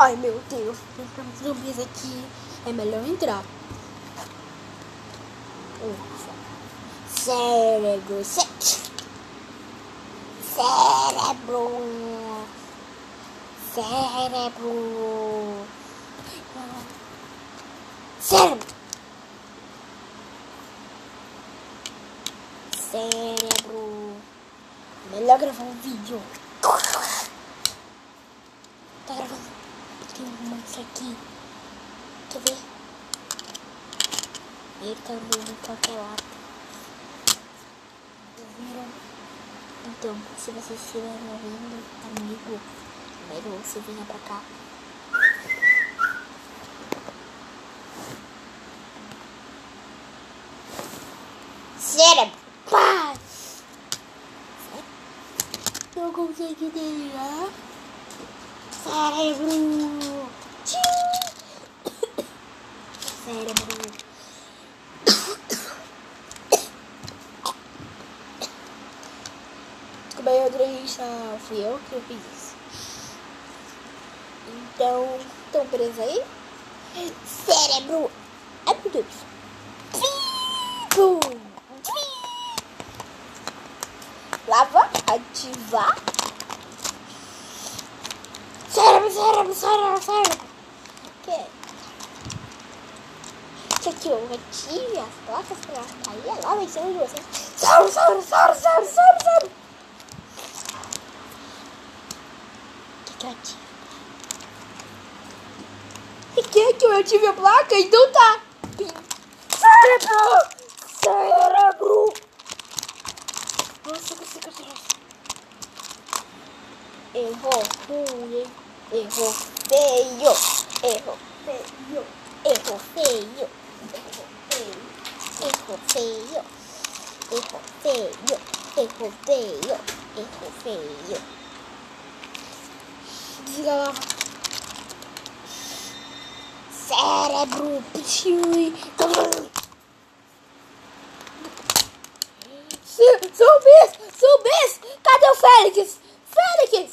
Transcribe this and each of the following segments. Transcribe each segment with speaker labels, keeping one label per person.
Speaker 1: Ai meu Deus, tem zumbis aqui. É melhor entrar. Ufa. Cérebro. Cé Cérebro. Cérebro. Cérebro. Cérebro. Melhor gravar um vídeo. Tá gravando. Tem um aqui. Quer ver? Ele tá andando pra aquele lado. Então, se vocês estiverem ouvindo, amigo, primeiro você venha pra cá. Cérebro! Paz! Não consegui desligar. Cérebro! Tchim! Cérebro! Desculpa aí, entrevista. Fui eu que eu fiz isso. Então, estão presos aí? Cérebro! Ai, meu Deus! Pum! Lava, ativar. Cérebro, cérebro, cérebro, cérebro. Que? Isso aqui eu ative as placas pra cair lá em cima de você. Cérebro, cérebro, cérebro, cérebro, cérebro, cérebro. O que que eu ativo? E que que eu ative a placa? Então tá. Cérebro! Cérebro! Nossa, você conseguiu. Errou ruim, errou feio, errou feio, errou feio, errou feio, errou feio, errou feio, errou feio. Lá. Cérebro, pichui. Zumbis! Zumbis! Cadê o Félix? Félix!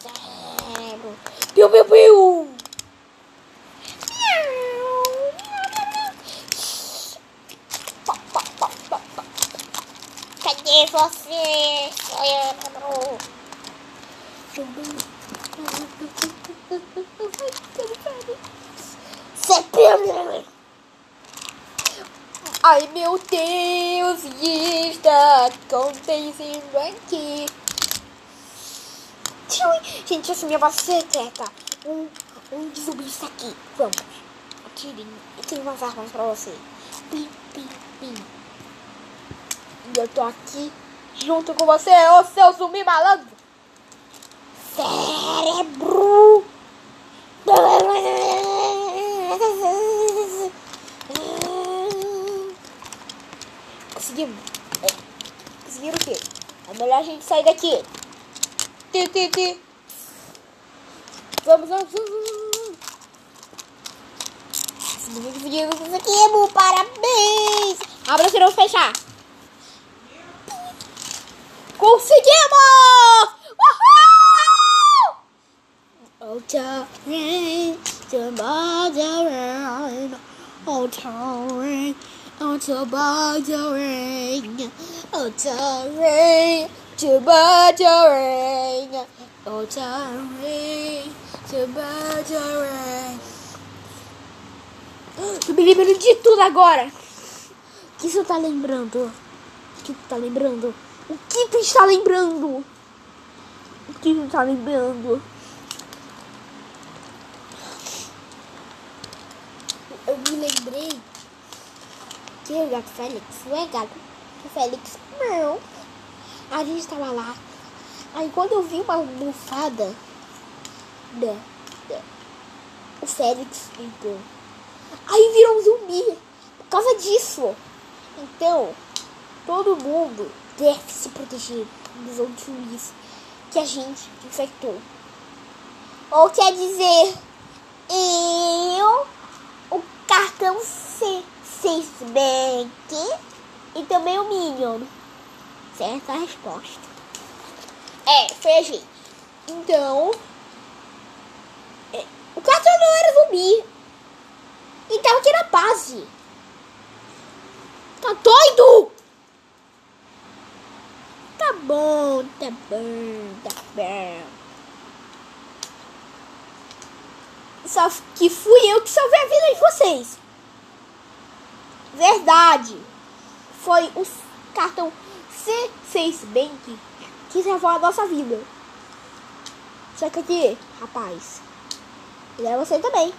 Speaker 1: Cérebro! Piu, piu, piu! Cadê você, cérebro? Cérebro! Ai meu Deus, está acontecendo aqui? Gente, essa minha base secreta. Um, um zumbi está aqui. Vamos. Atirem. Eu tenho umas armas pra você. Pim, pim, pim. E eu tô aqui junto com você, ô seu zumbi malandro. Cérebro. Conseguimos. É. Conseguiram o quê? É melhor a gente sair daqui. Ti, ti, ti. Vamos, vamos, vamos. Conseguimos, conseguimos. Parabéns. Abra, não fechar. Tomorrow rain. Tô me lembrando de tudo agora. O que você tá lembrando? O que tu tá lembrando? O que tu está lembrando? O que tu está lembrando? Eu me lembrei que o gato Félix não é gato. O Félix não. A gente estava lá. Aí quando eu vi uma bufada, né, né, o Félix entrou. Aí virou um zumbi. Por causa disso. Então, todo mundo deve se proteger dos outros que a gente infectou. Ou quer dizer, eu, o cartão C, Sixbank e também o Minion. Certa a resposta. É, foi a gente. Então, é, o cartão não era zumbi. E tava aqui na base. Tá doido? Bom, tá bom. Só que fui eu que salvei a vida de vocês. Verdade. Foi o cartão C6 Bank que salvou a nossa vida. Só que aqui, rapaz, ele é você também.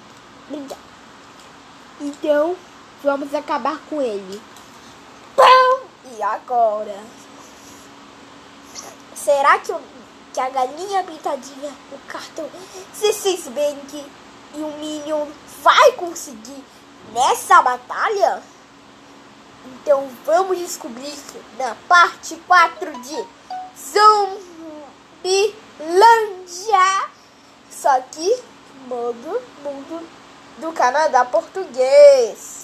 Speaker 1: Então, vamos acabar com ele. Pão! E agora? Será que, o, que a galinha pintadinha, o cartão C6 Bank e o Minion vai conseguir nessa batalha? Então vamos descobrir na parte 4 de Zumbilândia. Só que modo mundo do Canadá português.